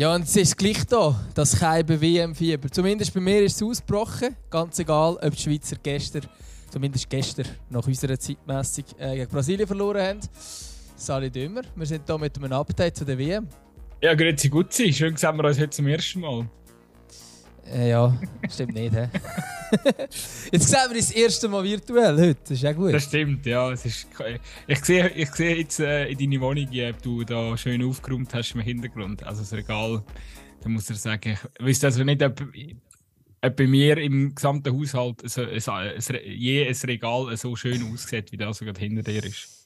Ja, und es ist gleich da, das Keibe WM-Fieber. Zumindest bei mir ist es ausgebrochen. Ganz egal, ob die Schweizer gestern, zumindest gestern, nach unserer Zeitmessung, äh, gegen Brasilien verloren haben. Sali Dümmer, wir sind hier mit einem Update zu der WM. Ja, grüezi Gutzi, schön sehen wir uns heute zum ersten Mal. Äh, ja, stimmt nicht, hä? jetzt sehen wir das erste Mal virtuell heute, das ist ja gut. Das stimmt, ja. Es ist, ich sehe ich sehe jetzt äh, in deine Wohnung, ob du da schön aufgeräumt hast im Hintergrund. Also das Regal, da muss ich sagen, ich wüsste also nicht, ob, ob bei mir im gesamten Haushalt so, so, je ein Regal so schön aussieht, wie das so gerade hinter dir ist.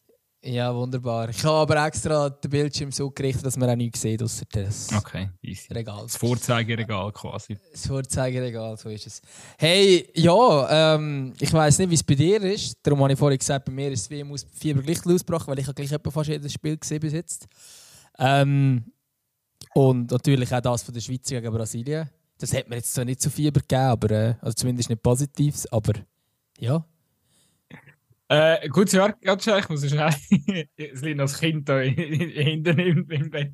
Ja, wunderbar. Ich habe aber extra den Bildschirm so gerichtet, dass man auch nichts sieht, außer das okay, easy. Regal. Das Vorzeigeregal quasi. Das Vorzeigeregal, so ist es. Hey, ja, ähm, ich weiß nicht, wie es bei dir ist. Darum habe ich vorhin gesagt, bei mir ist es wie im Fieber gleich ausgebrochen, weil ich habe gleich etwa fast jedes Spiel gesehen bis jetzt. Ähm, und natürlich auch das von der Schweiz gegen Brasilien. Das hat mir jetzt zwar nicht so Fieber gegeben, aber, äh, also zumindest nicht Positives, aber ja, äh, gut, ja, ganz schön, ich muss schnell. es liegt noch das Kind da hinten im, im Bett.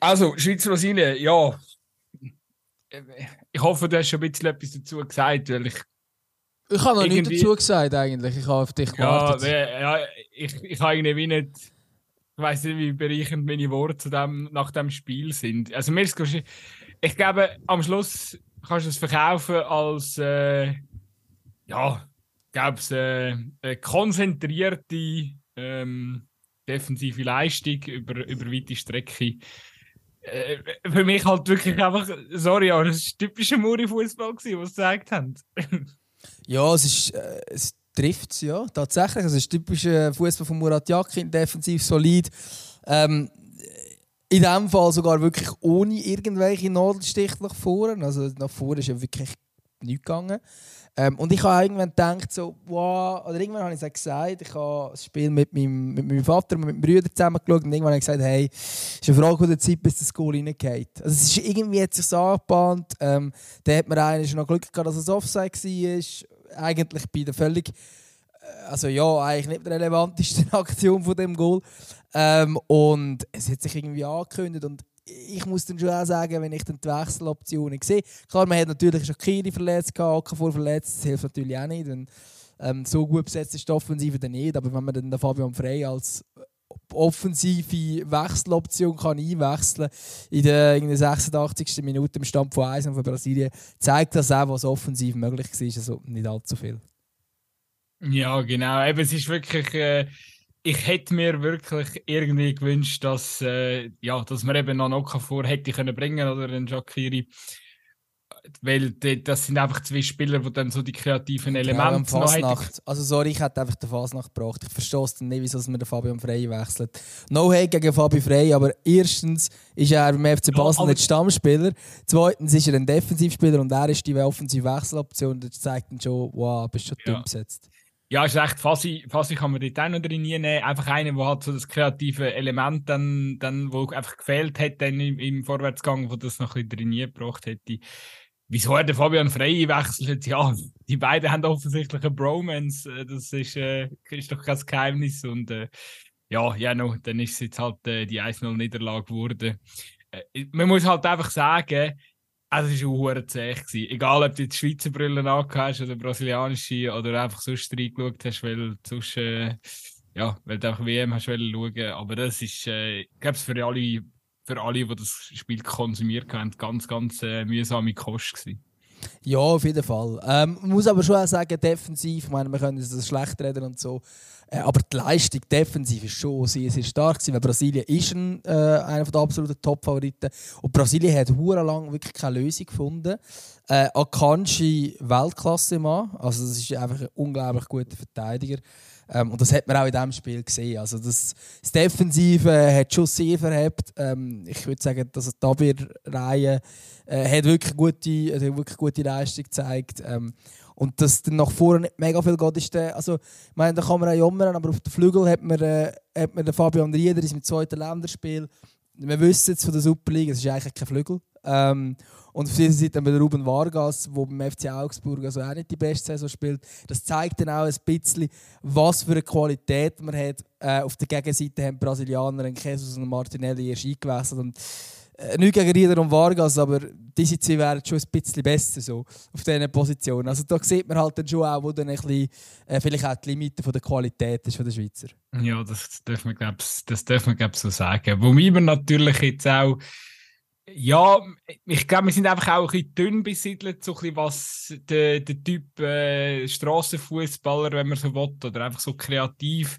also, Schweiz-Brasilien, ja. Ich hoffe, du hast schon ein bisschen etwas dazu gesagt, weil ich. Ich habe noch nichts dazu gesagt, eigentlich. Ich habe auf dich gewartet. Ja, ja ich, ich habe irgendwie nicht. Ich weiß nicht, wie bereichend meine Worte zu dem, nach dem Spiel sind. Also, mir ist Ich glaube, am Schluss kannst du es verkaufen als. Äh, ja gab es äh, eine konzentrierte ähm, defensive Leistung über, über weite Strecke. Äh, für mich halt wirklich einfach, sorry, aber das ist typischer Muri-Fußball, was sie gesagt haben. ja, es ist. Äh, es trifft ja, tatsächlich. Es ist typischer Fußball von Murat Yakin, defensiv solid. Ähm, in diesem Fall sogar wirklich ohne irgendwelche Nadelstiche nach vorne. Also nach vorne ist ja wirklich nichts gegangen. Ähm, und ich habe irgendwann gedacht, so, wow, oder irgendwann habe ich es gesagt, ich habe das Spiel mit meinem, mit meinem Vater und mit meinem Bruder zusammen geschaut und irgendwann habe ich gesagt, hey, es ist eine Frage der Zeit, bis das Goal reingeht. Also es ist irgendwie jetzt sich angebahnt, ähm, da hat man eigentlich noch Glück gehabt, dass es Offside war, eigentlich bei der völlig, äh, also ja, eigentlich nicht der relevantesten Aktion von dem Goal. Ähm, und es hat sich irgendwie angekündigt und ich muss dann schon auch sagen, wenn ich dann die Wechseloptionen sehe, klar, man hat natürlich schon Kiri verletzt, Okafor verletzt, das hilft natürlich auch nicht. Wenn, ähm, so gut besetzt ist die Offensive dann nicht, aber wenn man dann Fabian Frey als offensive Wechseloption kann einwechseln in der 86. Minute im Stand von 1 von Brasilien, zeigt das auch, was offensiv möglich war. Also nicht allzu viel. Ja, genau. Eben, es ist wirklich. Äh ich hätte mir wirklich irgendwie gewünscht, dass, äh, ja, dass man eben noch Okafor hätte können bringen oder den Shakiri. Weil das sind einfach zwei Spieler, die dann so die kreativen Elemente noch hätten. Also sorry, ich hätte einfach den Fasnacht gebraucht. Ich verstehe es nicht, wieso man den Fabian Frey wechselt. No hate gegen Fabi Frey, aber erstens ist er beim FC Basel ja, nicht Stammspieler. Zweitens ist er ein Defensivspieler und er ist die offensive Wechseloption. Das zeigt dann schon, wow, bist schon ja. dumm besetzt. Ja, ist recht. Fassi, Fassi kann man dort auch noch drin nehmen. Einfach einer, der halt so das kreative Element dann, dann wo einfach gefehlt hat dann im, im Vorwärtsgang, wo das noch ein bisschen drin gebracht hätte. Wieso er den Fabian Frey wechselt? Ja, die beiden haben offensichtlich eine Bromance. Äh, das ist, äh, ist doch kein Geheimnis. Und äh, ja, ja no, dann ist es jetzt halt äh, die 1-0-Niederlage geworden. Äh, man muss halt einfach sagen, also es war auch zäh. Egal, ob du die Schweizer Brille hast oder brasilianische oder einfach sonst reingeschaut hast, weil sonst, äh, ja, weil du einfach WM hast schauen Aber das ist, äh, ich glaube, für alle, für alle, die das Spiel konsumiert haben, ganz, ganz äh, mühsame Kost gewesen. Ja, auf jeden Fall. Ähm, man muss aber schon auch sagen, defensiv, ich meine, wir können das schlecht reden und so. Äh, aber die Leistung defensiv ist schon sehr, sehr stark gewesen, weil Brasilien ist ein, äh, einer der absoluten Top-Favoriten. Und Brasilien hat lang wirklich keine Lösung gefunden. Äh, Akanji Weltklasse Mann, also das ist einfach ein unglaublich guter Verteidiger. Ähm, und das hat man auch in diesem Spiel gesehen. Also das, das Defensive hat schon sehr verhebt. Ähm, ich würde sagen, dass die Abwehrreihe äh, hat wirklich gute, hat wirklich gute Leistung gezeigt. Ähm, und dass dann nach vorne nicht mega viel geht, ist der, also, ich meine, da kann man auch jammern, aber auf dem Flügel hat man, äh, hat man den Fabian Rieder in seinem zweiten Länderspiel. Wir wissen jetzt von der Superliga, es ist eigentlich kein Flügel. Ähm, und auf dieser Seite haben wir Ruben Vargas, der beim FC Augsburg also auch nicht die beste Saison spielt. Das zeigt dann auch ein bisschen, was für eine Qualität man hat. Äh, auf der Gegenseite haben die Brasilianer einen Jesus und Martinelli erst eingewechselt. Und, äh, nicht gegen Rieder und Vargas, aber diese zwei wären schon ein bisschen besser so, auf diesen Positionen. Also da sieht man halt dann schon auch, wo dann ein bisschen, äh, vielleicht auch die Limite von der Qualität ist von der Schweizer. Ja, das dürfen wir, glaube glaub, so sagen. Wobei wir natürlich jetzt auch ja, ich glaube, wir sind einfach auch ein bisschen dünn besiedelt, so ein bisschen was der, der Typ äh, Strassenfußballer, wenn man so will, oder einfach so kreativ,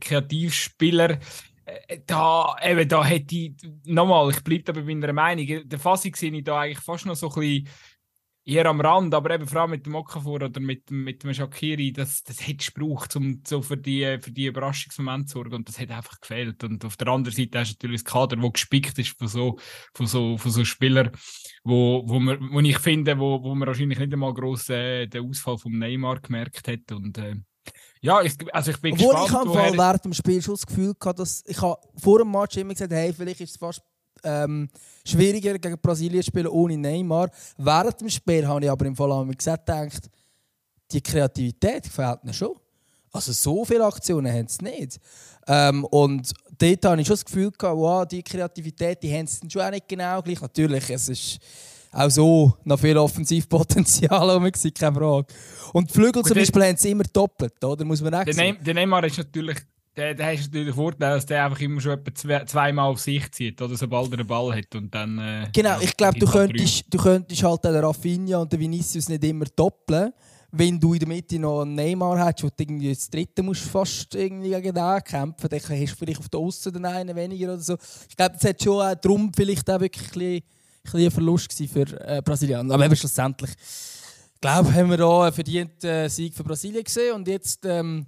Kreativspieler. Äh, da, eben, da hätte ich, nochmal, ich bleibe da bei meiner Meinung, der Fassung sehe ich da eigentlich fast noch so ein bisschen eher am Rand, aber eben vor allem mit dem Okafor oder mit, mit dem Shakiri, das, das hätte es gebraucht, um so für die, für die Überraschungsmomente zu sorgen und das hat einfach gefehlt. Und auf der anderen Seite hast du natürlich das Kader, das gespickt ist von so, von so, von so Spielern, wo, wo, man, wo ich finde, wo, wo man wahrscheinlich nicht einmal gross äh, den Ausfall vom Neymar gemerkt hat und äh, ja, ich, also ich bin Obwohl gespannt. ich habe woher... während dem Spiel schon das Gefühl gehabt, dass ich vor dem Match immer gesagt hey, vielleicht ist es fast ähm, schwieriger gegen Brasilien spielen ohne Neymar. Während dem Spiel habe ich aber im Fall gesagt, gedacht, die Kreativität gefällt mir schon. Also so viele Aktionen haben sie nicht. Ähm, und dort habe ich schon das Gefühl gehabt, wow, die Kreativität, die haben sie schon auch nicht genau gleich. Natürlich, es ist auch so noch viel Offensivpotenzial rum, keine Frage. Und die Flügel zum Beispiel haben sie immer doppelt, oder? Muss man auch der, der Neymar ist natürlich der, der hat natürlich den Vorteil, dass der einfach immer schon etwa zwei, zweimal auf sich zieht, oder sobald er den Ball hat und dann... Äh, genau, ich glaube, du könntest, du könntest halt den Rafinha und den Vinicius nicht immer doppeln, wenn du in der Mitte noch einen Neymar hast, du irgendwie das dritte musst fast irgendwie gegen den kämpfen, dann hast du vielleicht auf der Aussen den einen weniger oder so. Ich glaube, das hat schon auch darum vielleicht auch wirklich ein, bisschen, ein Verlust für äh, Brasilien. Aber eben schlussendlich, ich glaube, haben wir da einen verdienten äh, Sieg für Brasilien gesehen und jetzt... Ähm,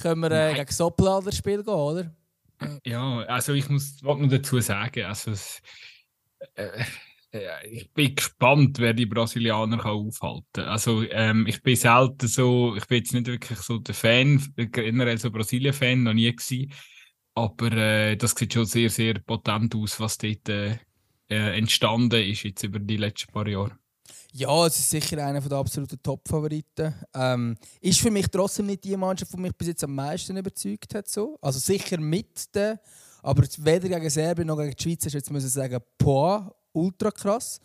können wir äh, gegen Soppel das Spiel gehen, oder? Ja, also ich muss noch dazu sagen, also äh, äh, ich bin gespannt, wer die Brasilianer kann aufhalten kann. Also ähm, ich bin selten so, ich bin jetzt nicht wirklich so der Fan, generell so Brasilien-Fan, noch nie gewesen. Aber äh, das sieht schon sehr, sehr potent aus, was dort äh, äh entstanden ist jetzt über die letzten paar Jahre. Ja, es ist sicher einer der absoluten Top-Favoriten. Ähm, ist für mich trotzdem nicht die Mannschaft, die mich bis jetzt am meisten überzeugt hat. So. Also sicher mit den, aber weder gegen Serbien noch gegen die Schweiz ist jetzt müssen sagen, boah, ultra krass.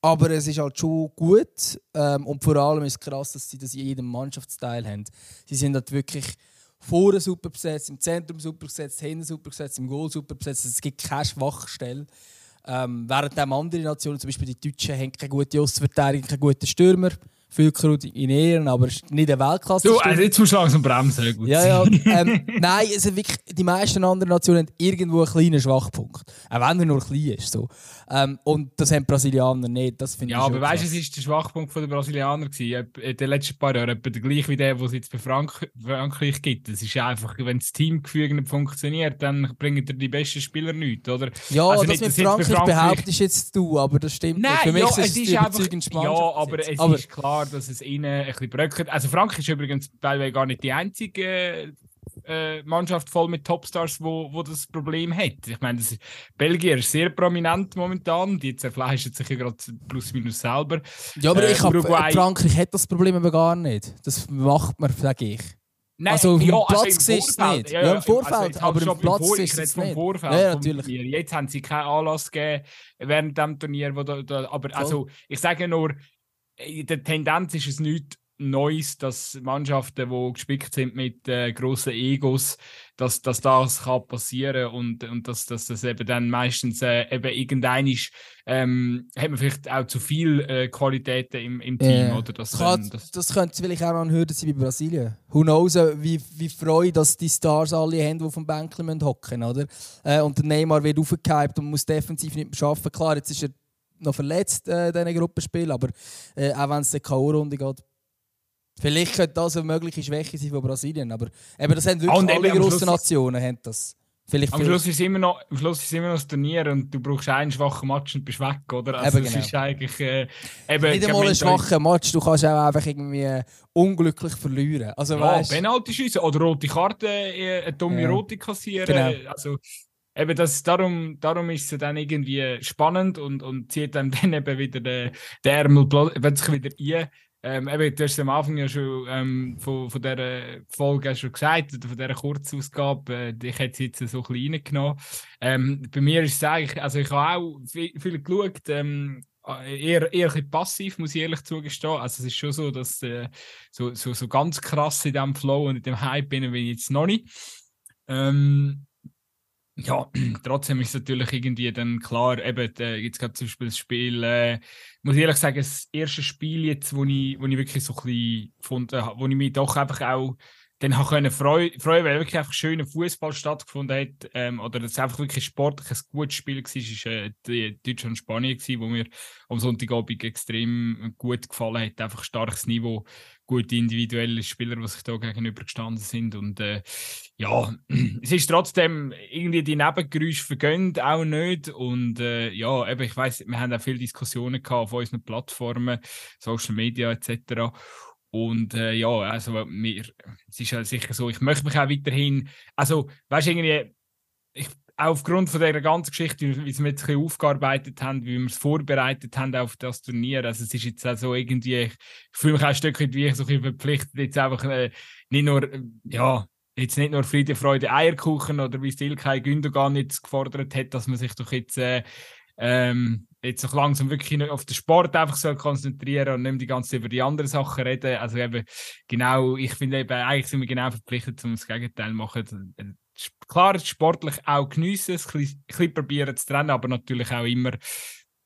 Aber es ist halt schon gut ähm, und vor allem ist es krass, dass sie das in jedem Mannschaftsteil haben. Sie sind halt wirklich vorne super besetzt, im Zentrum super besetzt, hinten super besetzt, im Goal super besetzt. Es gibt keine Schwachstelle. Ähm, während andere Nationen, zum Beispiel die Deutschen, haben keine gute Ostverteidigung, keine guten Stürmer. Füllkrug in Ehren, aber nicht eine Weltklasse. Du, also jetzt musst du langsam bremsen. Gut ja, ja. Ähm, nein, also wirklich, die meisten anderen Nationen haben irgendwo einen kleinen Schwachpunkt. Auch wenn er nur klein ist. So. Ähm, und das haben die Brasilianer nicht. Das ja, aber weißt du, es war der Schwachpunkt der Brasilianer. Gewesen. In den letzten paar Jahren etwa der gleiche wie der, den es jetzt bei Frank Frankreich gibt. Es ist einfach, wenn das Teamgefüge nicht funktioniert, dann bringen dir die besten Spieler nichts, oder? Ja, also das nicht, mit Frankreich, Frankreich behauptest jetzt du, aber das stimmt Nein, nicht. Für mich ja, ist es, es ist einfach, Ja, aber es aber ist klar, klar, dass es ihnen ein bisschen bröckelt. Also Frankreich ist übrigens teilweise gar nicht die einzige äh, Mannschaft voll mit Topstars, wo, wo das Problem hat. Ich meine, das ist, Belgien ist sehr prominent momentan, die zerfleischen sich ja gerade plus minus selber. Ja, aber äh, ich hab, Frankreich hat das Problem aber gar nicht. Das macht man, sage ich. Nein, also ja, Platz also siehst du es nicht. Ja, ja, im Vorfeld, also aber im Platz Vor du es nicht. Vorfeld ja, natürlich. Jetzt haben sie keinen Anlass gegeben während dem Turnier. Wo da, da, aber also, ich sage nur, in der Tendenz ist es nicht Neues, dass Mannschaften, die gespickt sind mit äh, grossen Egos, dass, dass das kann passieren und, und dass, dass das eben dann meistens äh, eben irgendein ist, ähm, hat man vielleicht auch zu viel äh, Qualitäten im, im Team, yeah. oder? Dass kann, das, das könnte vielleicht auch noch ein Hürde sein bei Brasilien. Who knows, äh, wie, wie freu, dass die Stars alle haben, die auf dem Bänkchen hocken oder? Äh, und der Neymar wird aufgehypt und muss defensiv nicht mehr arbeiten. Klar, jetzt ist er noch verletzt äh, in diesen Gruppenspielen, aber äh, auch wenn es eine K.O.-Runde geht, vielleicht könnte das eine mögliche Schwäche sein von Brasilien, aber eben, das haben wirklich alle grossen Nationen haben das. Vielleicht am, Schluss ist immer noch, am Schluss ist immer noch das Turnier und du brauchst einen schwachen Match und bist weg, oder? Also eben, genau. ist eigentlich... Äh, eben, Nicht einmal einen schwachen Match, du kannst auch einfach irgendwie äh, unglücklich verlieren. Also, ja, Penalty schießen oder rote Karte, äh, eine dumme ja. rote kassieren. Genau. Also, eben das, darum, darum ist es dann irgendwie spannend und, und zieht dann, dann eben wieder den, den Ärmel plötzlich wieder ein. Ähm, eben, du hast am Anfang ja schon ähm, von, von dieser Folge schon gesagt, oder von dieser Kurzausgabe, äh, ich hätte es jetzt so ein bisschen. Ähm, bei mir ist es eigentlich, also ich habe auch viel, viel geschaut, ähm, eher, eher ein passiv, muss ich ehrlich zugestehen. Also es ist schon so, dass äh, so, so, so ganz krass in diesem Flow und in dem Hype bin ich jetzt noch nicht. Ähm, ja, trotzdem ist es natürlich irgendwie dann klar, eben, äh, jetzt gerade zum Beispiel das Spiel, äh, muss ich ehrlich sagen, das erste Spiel jetzt, wo ich, wo ich wirklich so ein bisschen gefunden habe, wo ich mich doch einfach auch dann habe können freuen, freuen, weil wirklich einfach schöner Fußball stattgefunden hat ähm, oder es einfach wirklich sportlich ein gutes Spiel war, ist äh, die Deutschland-Spanien gewesen, wo mir am Sonntagabend extrem gut gefallen hat. Einfach starkes Niveau, gute individuelle Spieler, die sich da gegenüber gestanden sind und äh, ja, es ist trotzdem irgendwie die Nebengeräusche vergönnt auch nicht und äh, ja, eben, ich weiß, wir haben auch viele Diskussionen gehabt auf unseren Plattformen, Social Media etc. Und äh, ja, also mir, es ist ja sicher so, ich möchte mich auch weiterhin, also weißt du, irgendwie, ich, aufgrund von der ganzen Geschichte, wie wir es jetzt ein aufgearbeitet haben, wie wir es vorbereitet haben auf das Turnier, also es ist jetzt auch so irgendwie, ich fühle mich auch ein Stück weit wie ich so verpflichtet, jetzt einfach äh, nicht nur, äh, ja, jetzt nicht nur Friede, Freude, Eierkuchen oder wie Stilkei Gündogan jetzt gefordert hat, dass man sich doch jetzt äh, ähm, jetzt noch langsam wirklich auf den Sport einfach so konzentrieren und nicht die ganze Zeit über die anderen Sachen reden. Also eben genau, ich finde eben, eigentlich sind wir genau verpflichtet, um das Gegenteil zu machen. Klar, sportlich auch geniessen, ein bisschen probieren zu trennen, aber natürlich auch immer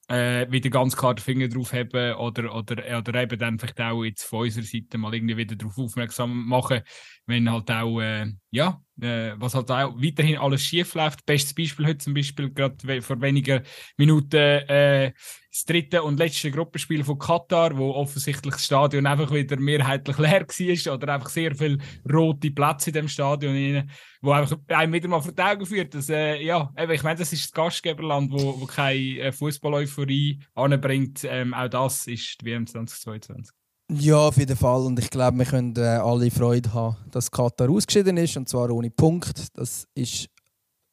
äh, wieder ganz klar den Finger drauf haben oder, oder, oder eben dann vielleicht auch jetzt von unserer Seite mal irgendwie wieder darauf aufmerksam machen, wenn halt auch, äh, ja, äh, was halt auch weiterhin alles schief läuft. Bestes Beispiel heute zum Beispiel, gerade vor wenigen Minuten, äh, das dritte und letzte Gruppenspiel von Katar, wo offensichtlich das Stadion einfach wieder mehrheitlich leer war oder einfach sehr viele rote Plätze in dem Stadion, rein, wo einfach einem wieder mal vor die Augen führt, dass, äh, ja, ich meine, das ist das Gastgeberland, wo, wo keine äh, Fußball-Euphorie anbringt. Ähm, auch das ist die WM 2022. Ja, auf jeden Fall. Und ich glaube, wir können äh, alle Freude haben, dass Katar ausgeschieden ist, und zwar ohne Punkt. Das ist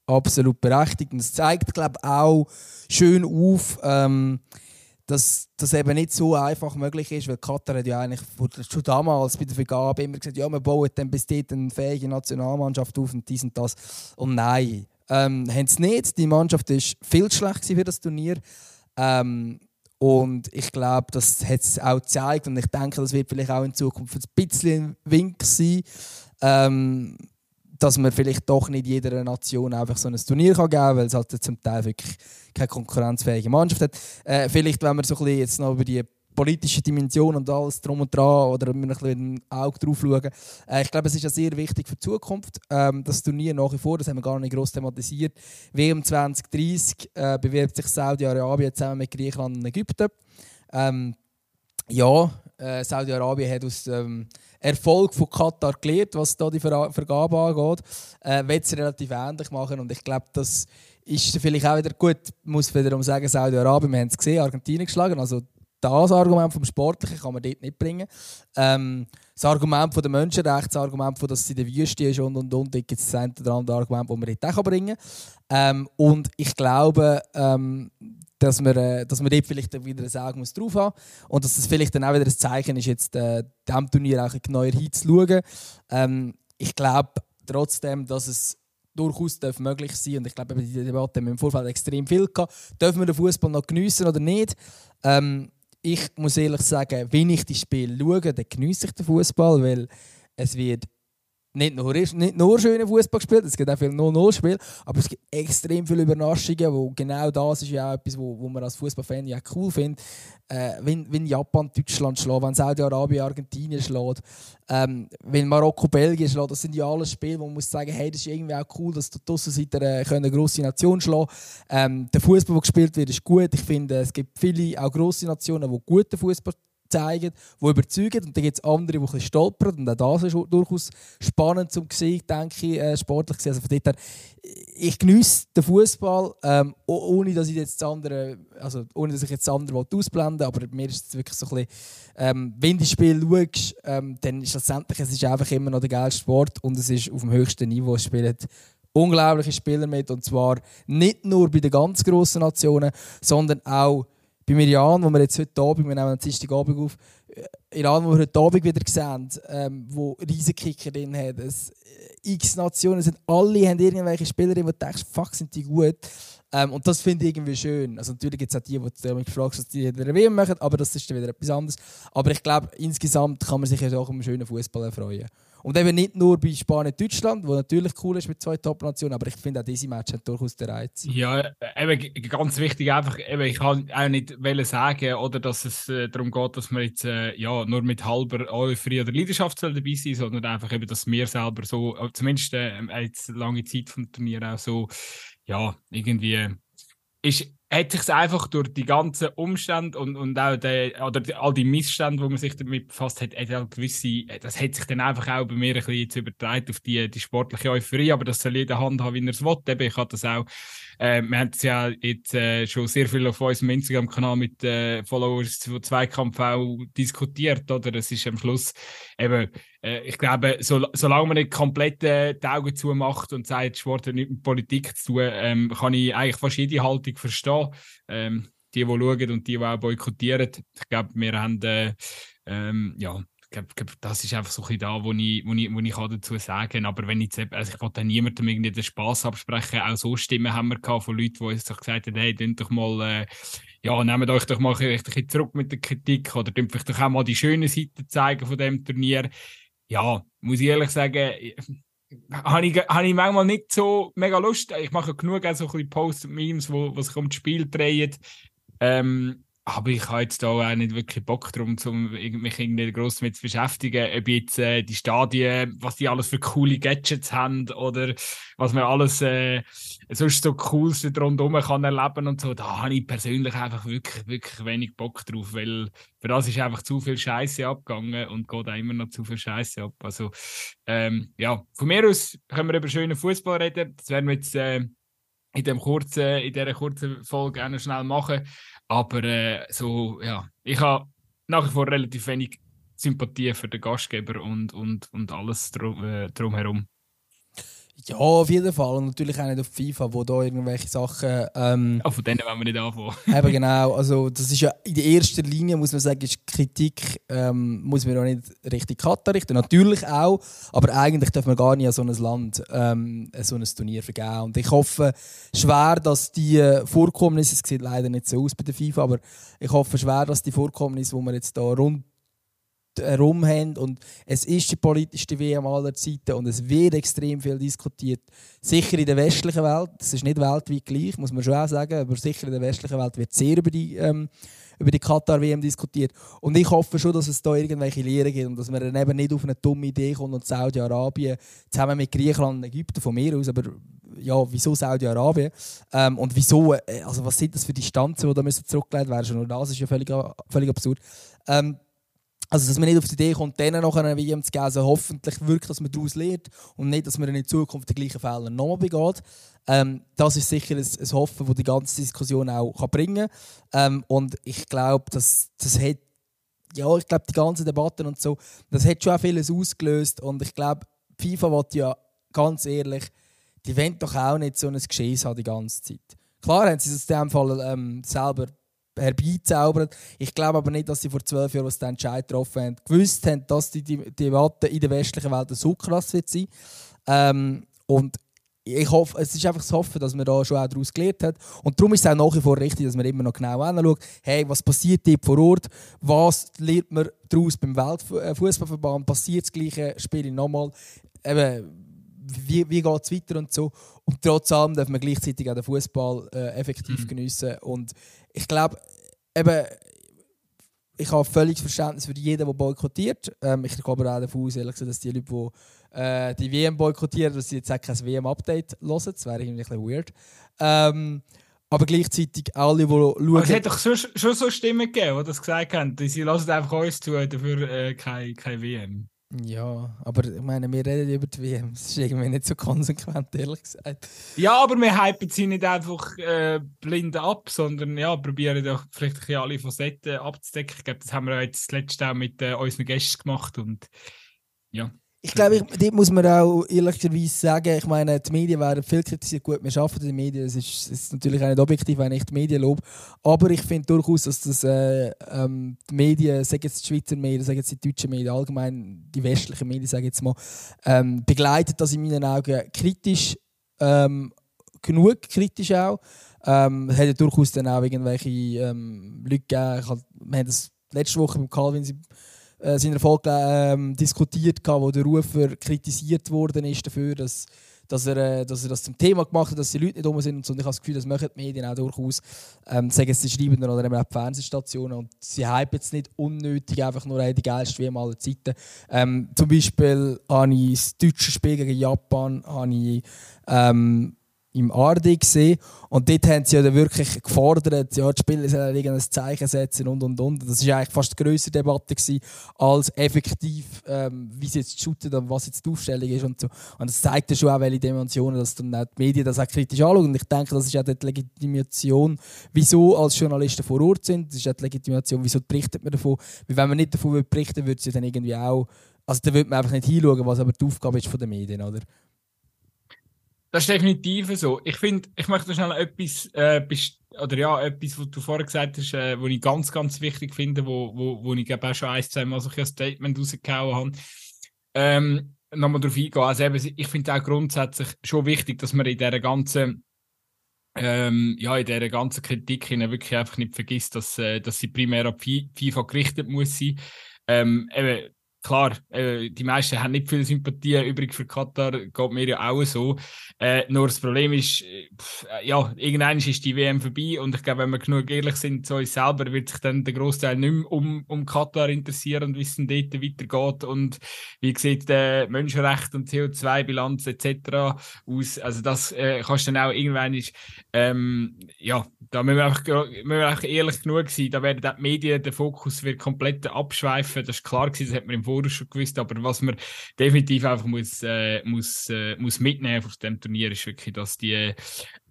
absolut berechtigt. Und es zeigt, glaube ich, auch schön auf, ähm, dass das eben nicht so einfach möglich ist, weil Katar hat ja eigentlich schon damals bei der Vergabe immer gesagt, ja, wir bauen dann bis dort eine fähige Nationalmannschaft auf und dies und das. Und nein, ähm, haben sie nicht. Die Mannschaft war viel schlecht für das Turnier. Ähm, und ich glaube, das hat es auch gezeigt und ich denke, das wird vielleicht auch in Zukunft ein bisschen ein Wink sein, ähm, dass man vielleicht doch nicht jeder Nation einfach so ein Turnier kann geben kann, weil es halt zum Teil wirklich keine konkurrenzfähige Mannschaft hat. Äh, vielleicht, wenn wir so ein bisschen jetzt noch über die politische Dimension und alles drum und dran oder ein bisschen Auge drauf schauen. Äh, ich glaube, es ist ja sehr wichtig für die Zukunft. Ähm, das Turnier nach wie vor, das haben wir gar nicht groß thematisiert. WM 2030 äh, bewirbt sich Saudi-Arabien zusammen mit Griechenland und Ägypten. Ähm, ja, äh, Saudi-Arabien hat aus ähm, Erfolg von Katar gelernt, was da die Ver Vergabe angeht. Äh, wird es relativ ähnlich machen und ich glaube, das ist vielleicht auch wieder gut, muss wiederum sagen, Saudi-Arabien, wir haben es gesehen, Argentinien geschlagen, also das Argument vom Sportlichen kann man dort nicht bringen. Ähm, das Argument von der Menschenrechte, das Argument, von, dass es in der Wüste ist und und und, gibt es das eine andere Argument, das man dort auch bringen kann. Ähm, und ich glaube, ähm, dass man, äh, dass man dort vielleicht wieder ein Auge muss drauf haben und dass das vielleicht dann auch wieder ein Zeichen ist, jetzt äh, diesem Turnier auch neuer hinzuschauen. Ähm, ich glaube trotzdem, dass es durchaus darf möglich sein und ich glaube, die Debatte haben wir im Vorfeld extrem viel gehabt. Dürfen wir den Fußball noch geniessen oder nicht? Ähm, ich muss ehrlich sagen, wenn ich die Spiele schaue, dann genieße ich den Fußball, weil es wird nicht nur, nicht nur schöne Fußball gespielt, es gibt auch viele 0-0-Spiele, aber es gibt extrem viele Überraschungen, wo genau das ist ja auch etwas, wo, wo man als Fußballfan ja cool findet. Äh, wenn, wenn Japan Deutschland schlägt, wenn Saudi-Arabien Argentinien schlägt, ähm, wenn Marokko Belgien schlägt, das sind ja alles Spiele, wo man muss sagen, hey, das ist irgendwie auch cool, dass die Aussenseiter äh, eine grosse Nation schlagen ähm, Der Fußball, der gespielt wird, ist gut. Ich finde, es gibt viele, auch grosse Nationen, die guten Fußball zeigen, die überzeugen. Und dann gibt es andere, die ein stolpern. Und auch das ist durchaus spannend zum sehen, denke ich, äh, sportlich gesehen. Also von dort her, ich genieße den Fußball, ähm, ohne dass ich jetzt das andere, also ohne dass ich jetzt das andere ausblende, aber mir ist es wirklich so ein bisschen, ähm, wenn du das Spiel schaust, ähm, dann ist letztendlich, es ist einfach immer noch der geilste Sport und es ist auf dem höchsten Niveau. Es spielen unglaubliche Spieler mit und zwar nicht nur bei den ganz grossen Nationen, sondern auch bei Iran, wo wir jetzt heute Abend, wir nehmen am Dienstagabend auf, äh, Iran, wo wir heute Abend wieder sehen, ähm, wo Riesenkicker drin hat. Es, äh, x Nationen sind alle haben irgendwelche Spielerinnen, wo du denkst, fuck, sind die gut. Ähm, und das finde ich irgendwie schön. Also natürlich gibt es auch die, die mich gefragt dass die wieder WM machen, aber das ist dann wieder etwas anderes. Aber ich glaube, insgesamt kann man sich ja auch um einen schönen Fußball erfreuen. Und eben nicht nur bei Spanien-Deutschland, wo natürlich cool ist mit zwei Top-Nationen, aber ich finde auch diese Match hat durchaus den Reiz. Ja, eben ganz wichtig einfach, eben, ich kann auch nicht sagen, oder dass es äh, darum geht, dass man jetzt äh, ja, nur mit halber Euphorie oder Leidenschaft dabei sein sondern einfach eben, dass wir selber so, äh, zumindest äh, jetzt lange Zeit vom Turnier auch so, ja, irgendwie ist hat sich einfach durch die ganzen Umstände und, und auch die, oder die, all die Missstände, wo man sich damit befasst hat, hat halt gewisse, das hat sich dann einfach auch bei mir ein bisschen jetzt übertragen auf die, die sportliche Euphorie, aber das soll jeder handhaben, wie er es will. Eben, ich hatte das auch, äh, wir haben es ja jetzt äh, schon sehr viel auf unserem Instagram-Kanal mit äh, Followers zu Zweikampf auch diskutiert, oder? Es ist am Schluss eben, ich glaube, so, solange man nicht komplett äh, die Augen zumacht und sagt, Sport hat nichts mit Politik zu tun, ähm, kann ich eigentlich fast jede Haltung verstehen. Ähm, die, die schauen und die, die auch boykottieren. Ich glaube, wir haben, äh, ähm, ja, glaube, das ist einfach so ein da, wo ich, wo ich, wo ich dazu sagen kann. Aber wenn ich jetzt, also ich wollte niemandem irgendwie den Spass absprechen, auch so Stimmen haben wir von Leuten, die uns gesagt haben, hey, doch mal, äh, ja, nehmt euch doch mal ein bisschen zurück mit der Kritik oder dürft euch doch auch mal die schönen Seiten zeigen von dem Turnier. Ja, muss ich ehrlich sagen, habe ich, hab ich manchmal nicht so mega Lust. Ich mache genug so ein bisschen Posts und Memes, wo, wo sich um das Spiel drehen. Ähm, aber ich habe jetzt da auch nicht wirklich Bock darum, um mich irgendwie gross damit zu beschäftigen, ob jetzt äh, die Stadien, was die alles für coole Gadgets haben oder was man alles äh, sonst so Cooles rundherum kann erleben und so. Da habe ich persönlich einfach wirklich, wirklich wenig Bock drauf, weil für das ist einfach zu viel Scheiße abgegangen und geht auch immer noch zu viel Scheiße ab. Also, ähm, ja, von mir aus können wir über schönen Fußball reden. Das werden wir jetzt äh, in, dem kurzen, in dieser kurzen Folge auch noch schnell machen. Aber äh, so, ja, ich habe nach wie vor relativ wenig Sympathie für den Gastgeber und, und, und alles drum, äh, drumherum. Ja, auf jeden Fall. Und natürlich auch nicht auf FIFA, wo da irgendwelche Sachen. Ähm, ja, von denen wollen wir nicht anfangen. eben genau. Also, das ist ja in der ersten Linie, muss man sagen, ist Kritik, ähm, muss man auch nicht richtig Katar richten. Natürlich auch, aber eigentlich darf man gar nicht an so ein Land ähm, so ein Turnier vergeben. Und ich hoffe schwer, dass die Vorkommnisse, es sieht leider nicht so aus bei der FIFA, aber ich hoffe schwer, dass die Vorkommnisse, die wir jetzt da rund herum haben. Und es ist die politischste WM aller Zeiten und es wird extrem viel diskutiert. Sicher in der westlichen Welt, das ist nicht weltweit gleich, muss man schon auch sagen, aber sicher in der westlichen Welt wird sehr über die, ähm, über die Katar-WM diskutiert. Und ich hoffe schon, dass es da irgendwelche Lehren gibt und dass man dann eben nicht auf eine dumme Idee kommt und Saudi-Arabien zusammen mit Griechenland und Ägypten von mir aus, aber ja, wieso Saudi-Arabien? Ähm, und wieso, äh, also was sind das für Distanzen, die da zurückgelegt werden? Nur das ist ja völlig, völlig absurd. Ähm, also, dass man nicht auf die Idee kommt, denen noch eine WM zu geben. Also hoffentlich wirklich, dass man daraus lernt und nicht, dass man in Zukunft die gleichen Fehler nochmal begeht. Ähm, das ist sicher ein, ein Hoffen, das die ganze Diskussion auch kann bringen kann. Ähm, und ich glaube, das, das hat, ja, ich glaube, die ganze Debatte und so, das hat schon auch vieles ausgelöst. Und ich glaube, FIFA will ja ganz ehrlich, die wollen doch auch nicht so ein Geschehen haben die ganze Zeit. Klar haben sie es in diesem Fall ähm, selber herbeizaubert. Ich glaube aber nicht, dass sie vor zwölf Jahren, als sie den Entscheid getroffen haben, gewusst haben, dass die, Debatte in der westlichen Welt so krass wird sein. Ähm, und ich hoffe, es ist einfach zu hoffen, dass man da schon auch daraus gelernt hat. Und darum ist es auch nach wie vor richtig, dass man immer noch genau anschaut, hey, was passiert dort vor Ort, was lernt man daraus beim Weltfußballverband, passiert das gleiche Spiel nochmal, eben, wie, wie geht es weiter und so. Und trotz allem darf man gleichzeitig auch den Fußball äh, effektiv mhm. geniessen. Und ich glaube, eben, ich habe völliges Verständnis für jeden, der boykottiert. Ähm, ich glaube auch davon aus, ehrlich gesagt, dass die Leute, die äh, die WM boykottieren, dass sie jetzt auch kein WM-Update hören. Das wäre irgendwie ein bisschen weird. Ähm, aber gleichzeitig alle, die schauen... Aber es hat doch schon, schon so Stimmen gegeben, die das gesagt haben. Sie lassen einfach uns zu, dafür äh, keine, keine WM. Ja, aber ich meine, wir reden über die WM. Das ist irgendwie nicht so konsequent, ehrlich gesagt. Ja, aber wir hypen sie nicht einfach äh, blind ab, sondern ja, probieren doch vielleicht ein bisschen alle Facetten abzudecken. Ich glaube, das haben wir jetzt das letzte auch mit äh, unseren Gästen gemacht und ja. Ich glaube, dort muss man auch ehrlicherweise sagen, ich meine, die Medien werden viel kritisiert. Gut, wir arbeiten in den Medien, es ist, ist, natürlich auch nicht objektiv, wenn ich die Medien lobe. Aber ich finde durchaus, dass das, äh, ähm, die Medien, sagen jetzt die Schweizer Medien, sagen jetzt die deutschen Medien, allgemein die westlichen Medien, sage jetzt mal, ähm, begleitet das in meinen Augen kritisch, ähm, genug kritisch auch. Ähm, es hat ja durchaus dann auch irgendwelche ähm, Leute gegeben, wir haben das letzte Woche mit Calvin äh, seiner Folge ähm, diskutiert, wo der Rufer kritisiert worden ist dafür, dass, dass, er, äh, dass er das zum Thema gemacht hat, dass die Leute nicht dumm sind. Und so. ich habe das Gefühl, das machen die Medien auch durchaus. Ähm, sagen es die Schreibenden oder eben auch die Fernsehstationen. Und sie hypen jetzt nicht unnötig einfach nur die geilste WM aller Zeiten. Ähm, zum Beispiel habe ich das deutsche Spiel gegen Japan habe ich, ähm, im ARD gesehen. Und dort haben sie ja wirklich gefordert, ja, die Spieler sollen irgendein Zeichen setzen und und und. Das war eigentlich fast eine größere Debatte gewesen, als effektiv, ähm, wie sie jetzt shooten und was jetzt die Aufstellung ist und so. Und das zeigt ja schon auch, welche Dimensionen, dass dann auch die Medien das auch kritisch anschauen. Und ich denke, das ist auch die Legitimation, wieso als Journalisten vor Ort sind. Das ist auch die Legitimation, wieso berichtet man davon. Weil wenn man nicht davon berichten würde, würde sie dann irgendwie auch, also da würde man einfach nicht hinschauen, was aber die Aufgabe ist von den Medien, oder? Das ist definitiv so. Ich finde, ich möchte schnell etwas, äh, oder ja, etwas, was du vorher gesagt hast, äh, was ich ganz, ganz wichtig finde, wo, wo, wo ich glaube auch schon ein, zwei Mal so ein Statement rausgehauen habe. Ähm, nochmal darauf eingehen. Also eben, ich finde auch grundsätzlich schon wichtig, dass man in dieser ganzen ähm, ja, in dieser ganzen Kritik wirklich einfach nicht vergisst, dass, äh, dass sie primär auf FIFA gerichtet muss sein. Ähm, eben, klar, äh, die meisten haben nicht viel Sympathie übrig für Katar, geht mir ja auch so. Äh, nur das Problem ist, äh, pff, äh, ja, irgendwann ist die WM vorbei und ich glaube, wenn wir genug ehrlich sind zu uns selber, wird sich dann der Großteil nicht mehr um, um Katar interessieren und wissen, dort weitergeht und wie sieht der Menschenrecht und CO2-Bilanz etc. aus. Also das äh, kannst du dann auch irgendwann, ähm, ja, da müssen wir, einfach, müssen wir einfach ehrlich genug sein, da werden die Medien, der Fokus wird komplett abschweifen, das ist klar gewesen, das hat man im vorher schon gewusst, aber was man definitiv einfach muss, äh, muss, äh, muss mitnehmen auf dem Turnier ist wirklich, dass die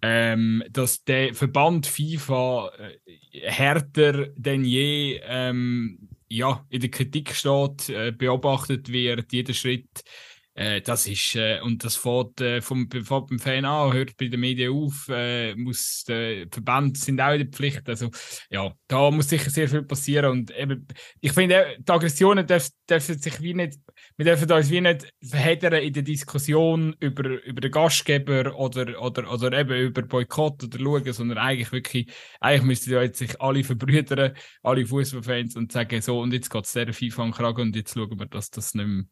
ähm, dass der Verband FIFA äh, härter denn je ähm, ja, in der Kritik steht, äh, beobachtet wird, jeder Schritt äh, das ist, äh, und das fährt, äh, vom, fährt Fan an, hört bei den Medien auf, äh, muss, die Verbände sind auch in der Pflicht. Also, ja, da muss sicher sehr viel passieren. Und eben, ich finde, die Aggressionen dürfen, dürfen sich wie nicht, wir dürfen uns wie nicht verheddern in der Diskussion über, über den Gastgeber oder, oder, oder eben über Boykott oder schauen, sondern eigentlich wirklich, eigentlich müssten sich alle verbrüdern, alle Fußballfans und sagen, so, und jetzt geht es der FIFA an Kragen und jetzt schauen wir, dass das nicht mehr,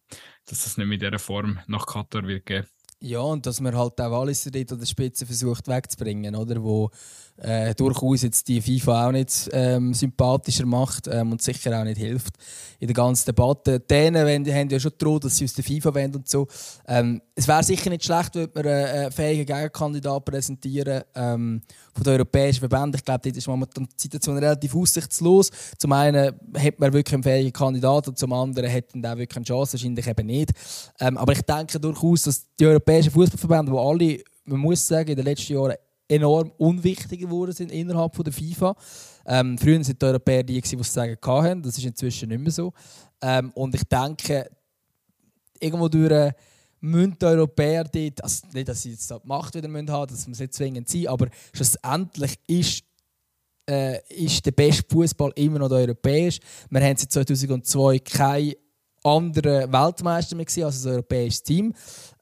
dass das nicht in dieser Form nach Katar wird geben. Ja, und dass man halt auch alles dort an der Spitze versucht wegzubringen, oder? Wo äh, durchaus jetzt die FIFA auch nicht ähm, sympathischer macht ähm, und sicher auch nicht hilft in der ganzen Debatte. Dänen wenn, haben ja schon gedroht, dass sie aus der FIFA wollen und so. Ähm, es wäre sicher nicht schlecht, wenn wir einen fähigen Gegenkandidat präsentieren ähm, von den europäischen Verbänden. Ich glaube, dort ist momentan die Situation relativ aussichtslos. Zum einen hat man wirklich einen fähigen Kandidat und zum anderen hätten auch wirklich eine Chance, wahrscheinlich eben nicht. Ähm, aber ich denke durchaus, dass die europäischen Fußballverbände, die alle, man muss sagen, in den letzten Jahren enorm unwichtig geworden sind innerhalb von der FIFA. Ähm, früher waren die Europäer die, die es sagen hatten. Das ist inzwischen nicht mehr so. Ähm, und ich denke, irgendwo durch äh, müssen die Europäer dort, also nicht, dass sie jetzt die Macht wieder haben dass man es nicht zwingend sein, aber schlussendlich ist äh, ist der beste Fußball immer noch der europäisch. Wir haben seit 2002 keinen anderen Weltmeister mehr gesehen als ein europäisches Team.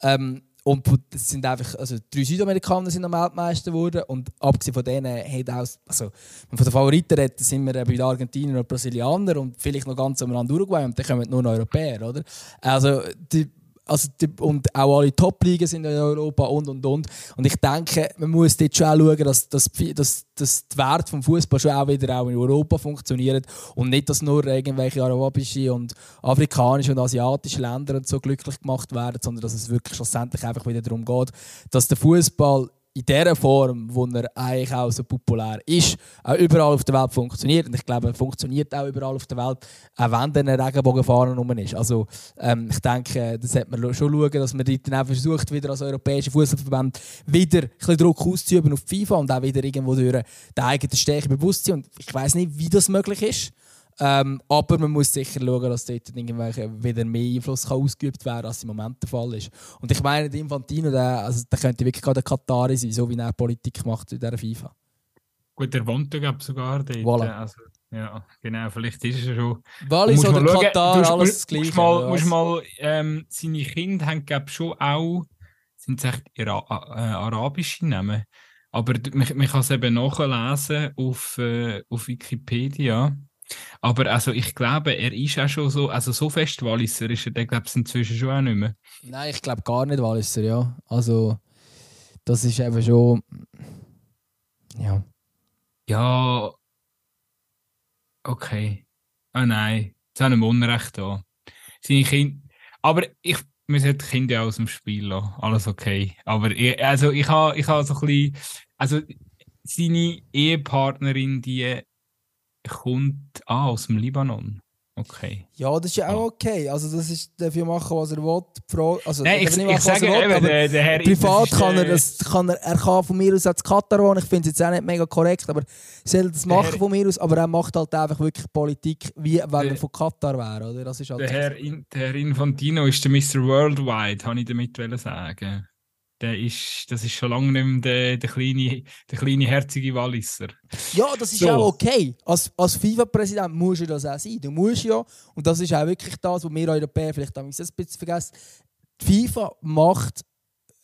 Ähm, und das sind einfach, also drei Südamerikaner sind am Weltmeister geworden und abgesehen von denen hat auch, also wenn von den Favoriten redet, sind wir bei den Argentinern und Brasilianern und vielleicht noch ganz am Rand Uruguay und dann kommen nur noch Europäer, oder? Also die, also die, und auch alle Top-Ligen sind in Europa und und und. Und ich denke, man muss dort schon auch schauen, dass, dass, dass, dass der Wert vom Fußball schon auch wieder auch in Europa funktioniert und nicht, dass nur irgendwelche arabische und afrikanische und asiatische Länder und so glücklich gemacht werden, sondern dass es wirklich schlussendlich einfach wieder darum geht, dass der Fußball in der Form, wo er eigentlich auch so populär ist, auch überall auf der Welt funktioniert. Und ich glaube, er funktioniert auch überall auf der Welt, auch wenn der ein Regenbogenfahrer rum ist. Also ähm, ich denke, das sollte man schon schauen, dass man dann versucht, wieder als europäischer Fußballverband wieder ein bisschen Druck auszuüben auf die FIFA und auch wieder irgendwo durch die eigene Stärke bewusst sein. Und ich weiß nicht, wie das möglich ist. Ähm, aber man muss sicher schauen, dass dort wieder mehr Einfluss kann ausgeübt werden als im Moment der Fall ist. Und ich meine, der Infantino, der, also, der könnte wirklich gerade der Katari sein, so wie er Politik macht in dieser FIFA. Gut, der wohnt ja sogar dort. Voilà. Also, ja, genau, vielleicht ist er schon. Wallis oder Katar, du, alles das Gleiche. Musst mal, musst mal ähm, seine Kinder haben, glaube schon auch, sind es echt Ira äh, arabische Namen. Aber man, man kann es eben nachlesen auf, äh, auf Wikipedia. Aber also ich glaube, er ist auch schon so, also so fest Walliser ist er, der glaube ich inzwischen schon auch nicht mehr. Nein, ich glaube gar nicht Walliser, ja. Also das ist eben schon, ja. Ja, okay. Ah nein, jetzt haben wir Unrecht da. Seine Kinder, aber ich, wir sollten Kinder aus dem Spiel lassen, alles okay. Aber ich, also ich habe ich ha so ein bisschen, also seine Ehepartnerin, die kommt ah, aus dem Libanon. Okay. Ja, das ist ja auch ah. okay. Also das ist dafür machen, was er will. Frage, also, Nein, ich, ich, ich sage will, eben, der, der Herr privat kann er das, kann er, er kann von mir aus als Katar wohnen. Ich finde es jetzt auch nicht mega korrekt, aber er soll das machen Herr, von mir aus. Aber er macht halt einfach wirklich Politik, wie wenn der, er von Katar wäre. Oder? Das ist halt der, Herr, der Herr Infantino ist der Mr. Worldwide, habe ich damit sagen der ist, das ist schon lange nicht mehr der, der, kleine, der kleine herzige Walliser. Ja, das ist so. auch okay. Als, als FIFA-Präsident musst du das auch sein. Du musst ja, und das ist auch wirklich das, was wir Europäer vielleicht ein bisschen vergessen, die FIFA macht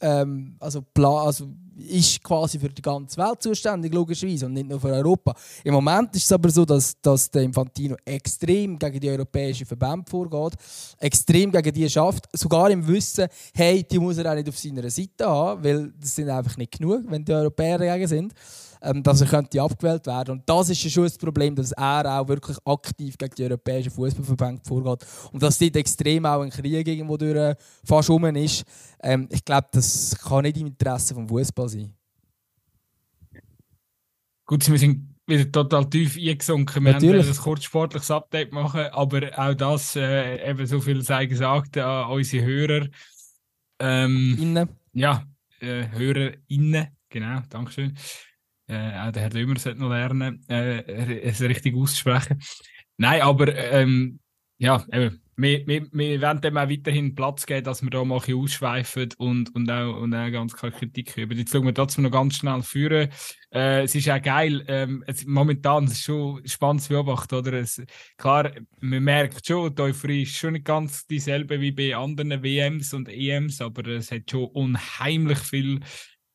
ähm, also, also ist quasi für die ganze Welt zuständig, logischerweise, und nicht nur für Europa. Im Moment ist es aber so, dass, dass der Infantino extrem gegen die europäischen Verbände vorgeht, extrem gegen die schafft, sogar im Wissen, hey, die muss er auch nicht auf seiner Seite haben, weil das sind einfach nicht genug, wenn die Europäer dagegen sind ähm, dass er könnte abgewählt werden Und das ist schon das Problem, dass er auch wirklich aktiv gegen die europäischen Fußballverbände vorgeht und dass dort extrem auch ein Krieg irgendwo durch äh, fast rum ist. Ähm, ich glaube, das kann nicht im Interesse des Fußballs sein. Gut, wir sind wieder total tief eingesunken. Wir Natürlich. haben ein kurz sportliches Update machen, aber auch das, äh, eben so viel sei gesagt an unsere Hörer. Ähm, Innen. Ja, äh, HörerInnen, genau, Dankeschön. Äh, auch der Herr Dömer sollte noch lernen, äh, es richtig auszusprechen. Nein, aber ähm, ja, eben, wir, wir, wir werden dem auch weiterhin Platz geben, dass wir da mal ein ausschweifen und, und, auch, und auch ganz klar Kritik üben. Jetzt schauen wir trotzdem noch ganz schnell führen. Äh, es ist auch geil, ähm, es, momentan es ist schon spannend zu beobachten, oder? Es, klar, man merkt schon, die Euphorie ist schon nicht ganz dieselbe wie bei anderen WMs und EMs, aber es hat schon unheimlich viel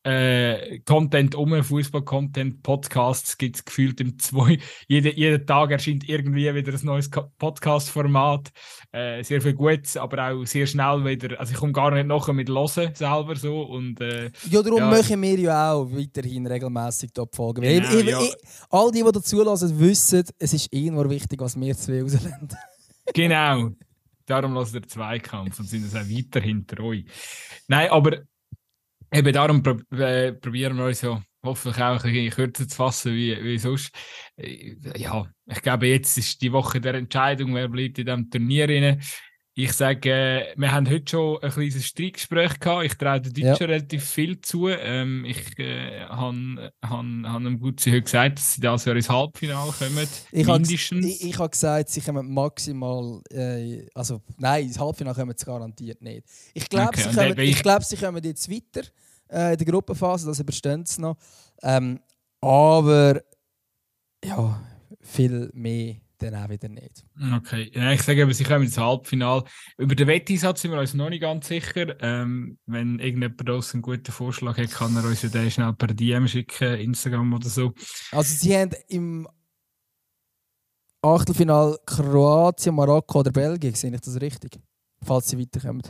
äh, Content um, Fußball-Content, Podcasts gibt es gefühlt im zwei. Jede, jeden Tag erscheint irgendwie wieder ein neues Podcast-Format. Äh, sehr viel Gutes, aber auch sehr schnell wieder. Also ich komme gar nicht nachher mit Hören selber so. Und, äh, ja, darum ja. machen wir ja auch weiterhin regelmäßig top folgen. Genau, ich, ich, ja. ich, all die, die dazulassen, wissen, es ist irgendwo wichtig, was wir zwei rauslenden. genau. Darum lasst der Zweikampf und sind es auch weiterhin treu. Nein, aber Eben darum pro äh, probieren wir uns ja hoffentlich auch ein bisschen kürzer zu fassen wie, wie sonst. Äh, ja, ich glaube, jetzt ist die Woche der Entscheidung, wer bleibt in diesem Turnier rein. Ich sage, äh, wir haben heute schon ein kleines Streitgespräch gehabt. Ich traue den Deutschen ja. relativ viel zu. Ähm, ich äh, habe han, han dem Gutzi heute gesagt, dass sie das Jahr ins Halbfinale kommen. Ich mindestens. Habe, ich, ich habe gesagt, sie kommen maximal. Äh, also, nein, ins Halbfinale kommen sie garantiert nicht. Ich glaube, okay, sie, kommen, ich, ich glaub, sie kommen jetzt weiter äh, in der Gruppenphase, das überstehen sie noch. Ähm, aber ja, viel mehr dann auch wieder nicht. Okay, ja, ich sage aber, sie kommen ins Halbfinale. Über den Wettinsatz sind wir uns noch nicht ganz sicher. Ähm, wenn irgendjemand draußen einen guten Vorschlag hat, kann er uns den schnell per DM schicken, Instagram oder so. Also sie haben im Achtelfinal Kroatien, Marokko oder Belgien, sehe ich das richtig? Falls sie weiterkommen.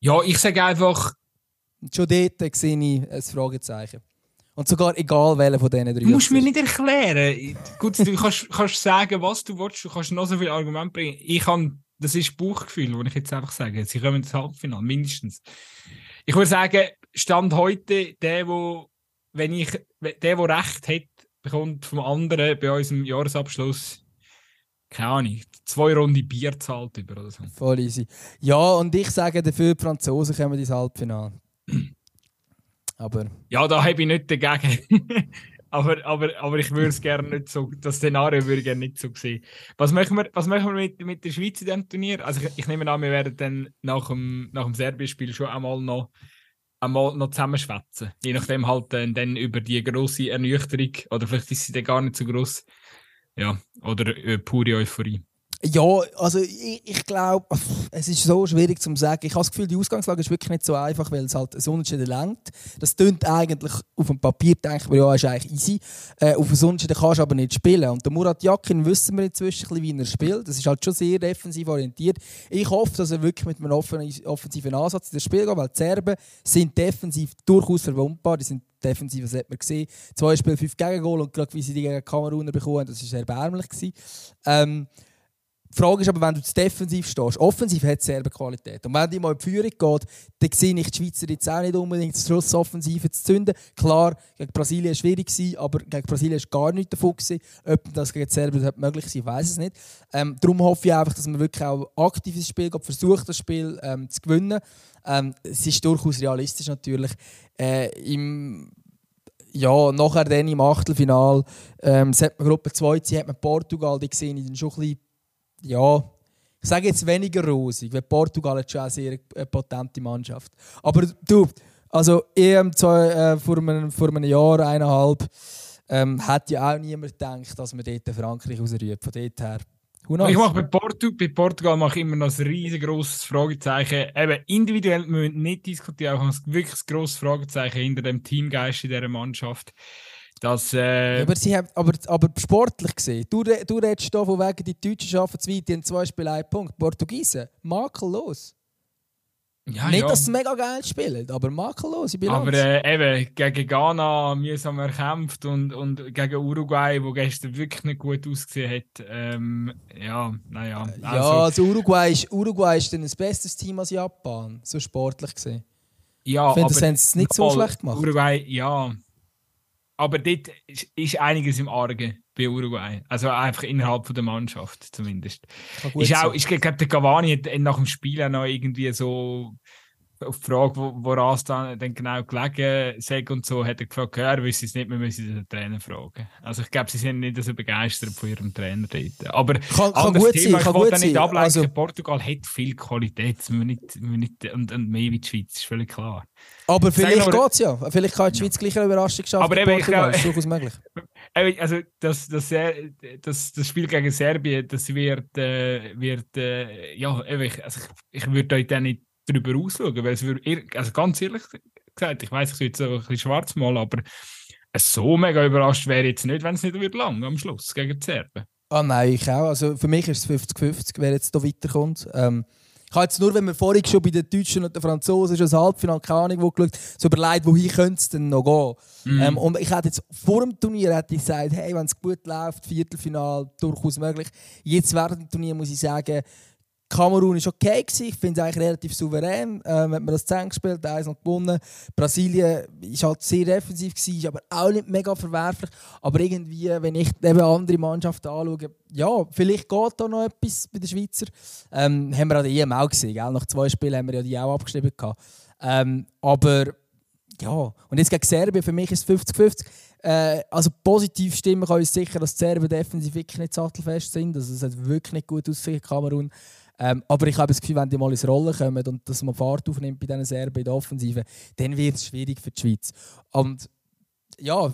Ja, ich sage einfach, schon dort sehe ich ein Fragezeichen. Und sogar egal welcher von diesen drei. Du musst mir nicht erklären. Gut, du kannst, kannst sagen, was du willst, du kannst noch so viele Argumente bringen. Ich kann, das ist Bauchgefühl, das ich jetzt einfach sage. Sie kommen ins Halbfinale, mindestens. Ich würde sagen, Stand heute, der, wo, wenn ich, der, der Recht hat, bekommt vom anderen bei unserem Jahresabschluss keine Ahnung, zwei Runden Bier zahlt über oder so. Voll easy. Ja, und ich sage dafür, die Franzosen kommen ins Halbfinale. Aber. Ja, da habe ich nicht dagegen. aber, aber, aber ich würde es gerne nicht so, das Szenario würde ich gerne nicht so sehen. Was machen wir, was machen wir mit, mit der Schweiz in diesem Turnier? Also ich, ich nehme an, wir werden dann nach dem, nach dem Serbien-Spiel schon einmal noch einmal noch zusammenschwätzen. Je nachdem halt äh, dann über die grosse Ernüchterung, oder vielleicht ist sie dann gar nicht so groß. Ja, oder äh, pure Euphorie. Ja, also ich, ich glaube, es ist so schwierig zu sagen. Ich habe das Gefühl, die Ausgangslage ist wirklich nicht so einfach, weil es halt ein Unentschieden lenkt. Das tönt eigentlich auf dem Papier, denke ich ja, ist eigentlich easy. Äh, auf ein Unentschieden kannst du aber nicht spielen. Und der Murat Yakin wissen wir inzwischen, wie er spielt. Das ist halt schon sehr defensiv orientiert. Ich hoffe, dass er wirklich mit einem offensiven Ansatz in das Spiel geht, weil die Serben sind defensiv durchaus verwundbar. Die sind defensiv, das hat man gesehen. Zwei Spiele, fünf Gegengol und gerade wie sie die gegen Kameruner bekommen das war erbärmlich. Ähm, die Frage ist aber, wenn du zu defensiv stehst, offensiv hat selber Qualität. Und wenn die mal in die Führung geht, dann sehe ich die Schweizer jetzt auch nicht unbedingt das Schlussoffensive zu zünden. Klar, gegen Brasilien war schwierig, aber gegen Brasilien war gar nichts davon. Ob das gegen Serbien möglich sein, ich weiß es nicht. Ähm, darum hoffe ich einfach, dass man wirklich auch aktiv ins Spiel geht, versucht, das Spiel ähm, zu gewinnen. Ähm, es ist durchaus realistisch natürlich. Äh, im ja, nachher dann im Achtelfinal, ähm, Gruppe 2 hat man Portugal, die gesehen, dann schon ein bisschen ja, ich sage jetzt weniger rosig, weil Portugal hat schon eine sehr äh, potente Mannschaft. Aber du, also EM zwei, äh, vor, einem, vor einem Jahr, eineinhalb, ähm, hat ja auch niemand gedacht, dass man dort Frankreich ausrührt. Von dort her. Ich mache bei, Portu bei Portugal mache ich immer noch ein riesengroßes Fragezeichen. Eben, individuell müssen wir nicht diskutieren, auch ein wirklich ein grosses Fragezeichen hinter dem Teamgeist in dieser Mannschaft. Das, äh... aber, sie haben, aber, aber sportlich gesehen, du, du redest hier von wegen, die Deutschen schaffen zu weit, die haben zwei Spiele einen Punkt. Portugiesen, makellos. Ja, Nicht, ja. dass sie mega geil spielen, aber makellos. Ich aber äh, eben, gegen Ghana mühsam erkämpft und, und gegen Uruguay, wo gestern wirklich nicht gut ausgesehen hat. Ähm, ja, naja. Also, ja, also Uruguay ist, Uruguay ist dann ein besseres Team als Japan, so sportlich gesehen. Ja, ich finde, das haben sie nicht so schlecht gemacht. Uruguay, ja. Aber dort ist einiges im Argen bei Uruguay. Also einfach innerhalb von der Mannschaft zumindest. Ist auch, ich glaube, der Cavani hat nach dem Spiel auch noch irgendwie so auf die Frage, woran es dann, dann genau gelegen sei und so, hat er gefragt, ja, er wüsste es nicht, wir müssen den Trainer fragen. Also ich glaube, sie sind nicht so begeistert von ihrem Trainer dort. Aber kann, kann gut Thema, sein, ich wollte nicht ablenken, also, Portugal hat viel Qualität nicht, nicht, und, und mehr wie die Schweiz, ist völlig klar. Aber vielleicht geht es ja. Vielleicht kann die Schweiz ja. gleich eine Überraschung schaffen. Aber eben, Portugal. ist durchaus möglich. Also das, das, das, das Spiel gegen Serbien, das wird, äh, wird äh, ja, ich, also ich, ich würde euch dann nicht darüber ausschauen, weil es würde, also ganz ehrlich gesagt, ich weiß, ich würde jetzt ein bisschen schwarz malen, aber so mega überrascht wäre jetzt nicht, wenn es nicht wird lang am Schluss gegen die Serben. Ah nein, ich auch. Also für mich ist es 50-50, wer jetzt hier weiterkommt. Ähm, ich habe jetzt nur, wenn wir vorhin schon bei den Deutschen und den Franzosen schon das Halbfinale, keine Ahnung, wo geschaut, so überlegt, wohin könnte es denn noch gehen. Mhm. Ähm, und ich hätte jetzt vor dem Turnier hätte ich gesagt, hey, wenn es gut läuft, Viertelfinale, durchaus möglich. Jetzt während dem Turnier muss ich sagen, Kamerun war okay, gewesen. ich finde es eigentlich relativ souverän. Ähm, hat man das 10 gespielt, eins noch gewonnen. Brasilien war halt sehr defensiv, gewesen, aber auch nicht mega verwerflich. Aber irgendwie, wenn ich eben andere Mannschaften anschaue, ja, vielleicht geht da noch etwas bei den Schweizer. Ähm, haben wir an der EM auch gesehen. Gell? Nach zwei Spielen haben wir ja die auch abgeschrieben. Ähm, aber ja, und jetzt gegen Serbien, für mich ist es 50-50. Äh, also positiv stimmen kann uns sicher, dass die Serben defensiv wirklich nicht sattelfest sind. Also es hat wirklich nicht gut ausgesehen, Kamerun. Ähm, aber ich habe das Gefühl, wenn die mal ins Rollen kommen und dass man Fahrt aufnimmt bei diesen Serben in der Offensive, dann wird es schwierig für die Schweiz. Und ja,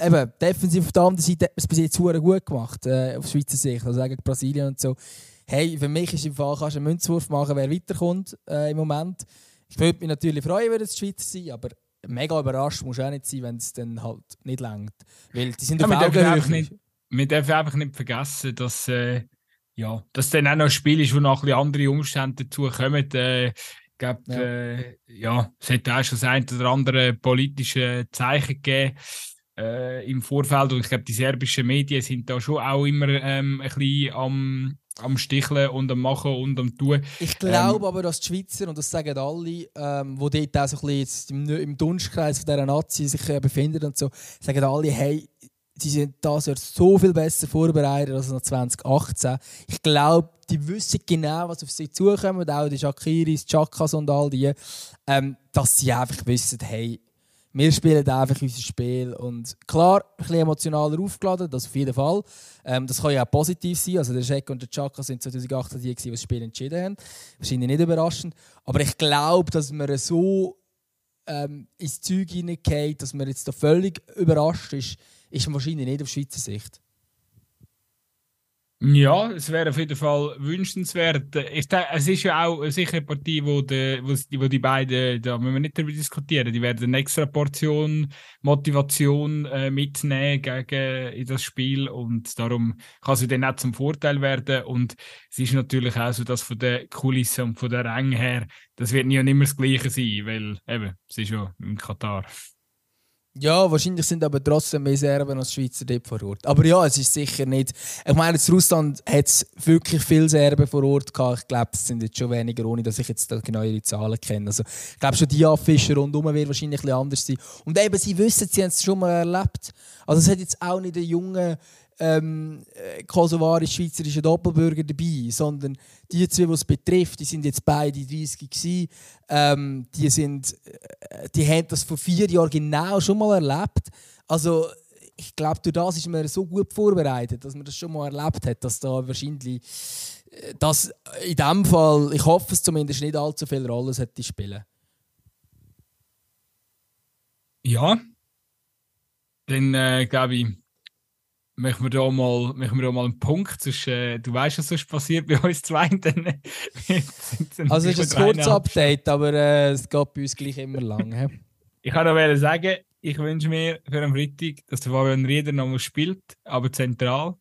eben, defensiv auf der anderen Seite hat man es bis jetzt gut gemacht, äh, auf Schweizer Sicht, also gegen Brasilien und so. Hey, für mich ist im Fall, kannst du einen Münzwurf machen, wer weiterkommt äh, im Moment. Ich würde mich natürlich freuen, wenn es die Schweizer sind, aber mega überrascht muss auch nicht sein, wenn es dann halt nicht längt. Weil die sind ja, auf Augenhöhe. Wir dürfen einfach nicht vergessen, dass äh, ja, dass dann auch noch ein Spiel ist, wo noch ein andere Umstände dazu kommen. Äh, ich glaube, ja. Äh, ja, es hat auch schon das ein oder andere politische Zeichen gegeben äh, im Vorfeld. Und ich glaube, die serbischen Medien sind da schon auch immer ähm, ein bisschen am, am Sticheln und am Machen und am Tun. Ich glaube ähm, aber, dass die Schweizer, und das sagen alle, ähm, die dort auch so ein bisschen im, im Dunstkreis dieser Nazi sich äh, befinden und so, sagen alle, hey, sie sind das Jahr so viel besser vorbereitet als noch 2018. Ich glaube, die wissen genau, was auf sie zukommt, auch die Shakiris, Chakas und all die, ähm, dass sie einfach wissen, hey, Wir spielen einfach unser Spiel. Und klar, ein bisschen emotionaler aufgeladen, das auf jeden Fall. Ähm, das kann ja auch positiv sein. Also der Jack und der Chaka sind 2018 die, die das Spiel entschieden haben. Wahrscheinlich nicht überraschend. Aber ich glaube, dass wir so ähm, ins Zeug hineingehen, dass man jetzt da völlig überrascht ist, ist wahrscheinlich nicht auf Schweizer Sicht. Ja, es wäre auf jeden Fall wünschenswert. Ich denke, es ist ja auch sicher eine Partie, wo die, wo, die beiden, da müssen wir nicht darüber diskutieren, die werden eine extra Portion Motivation äh, mitnehmen gegen in das Spiel und darum kann sie dann auch zum Vorteil werden. Und es ist natürlich auch so, dass von der Kulisse und von der Ränge her, das wird nie und immer das Gleiche sein, weil eben, es ist ja im Katar. Ja, wahrscheinlich sind aber trotzdem mehr Serben als Schweizer dort vor Ort. Aber ja, es ist sicher nicht. Ich meine, in Russland hat es wirklich viele Serben vor Ort gehabt. Ich glaube, es sind jetzt schon weniger, ohne dass ich jetzt genau ihre Zahlen kenne. Also, ich glaube, schon die Fischer rundherum wird wahrscheinlich ein anders sein. Und eben, sie wissen, sie haben es schon mal erlebt. Also, es hat jetzt auch nicht der junge ähm, äh, kosovarisch-schweizerische Doppelbürger dabei, sondern die zwei, die es betrifft, die sind jetzt beide 30 gewesen. Ähm, die, sind, äh, die haben das vor vier Jahren genau schon mal erlebt. Also ich glaube, durch das ist man so gut vorbereitet, dass man das schon mal erlebt hat, dass da wahrscheinlich äh, dass in dem Fall, ich hoffe es zumindest, nicht allzu viel Rolle hätte spielen. Ja, dann äh, glaube ich, machen wir da mal, machen wir da mal einen Punkt. Sonst, äh, du weißt, was sonst passiert bei uns zwei. Dann, also es ist ein kurzes Update, aber äh, es geht bei uns gleich immer lang. ich kann noch sagen, ich wünsche mir für den Freitag, dass der Fabian Rieder noch mal spielt, aber zentral.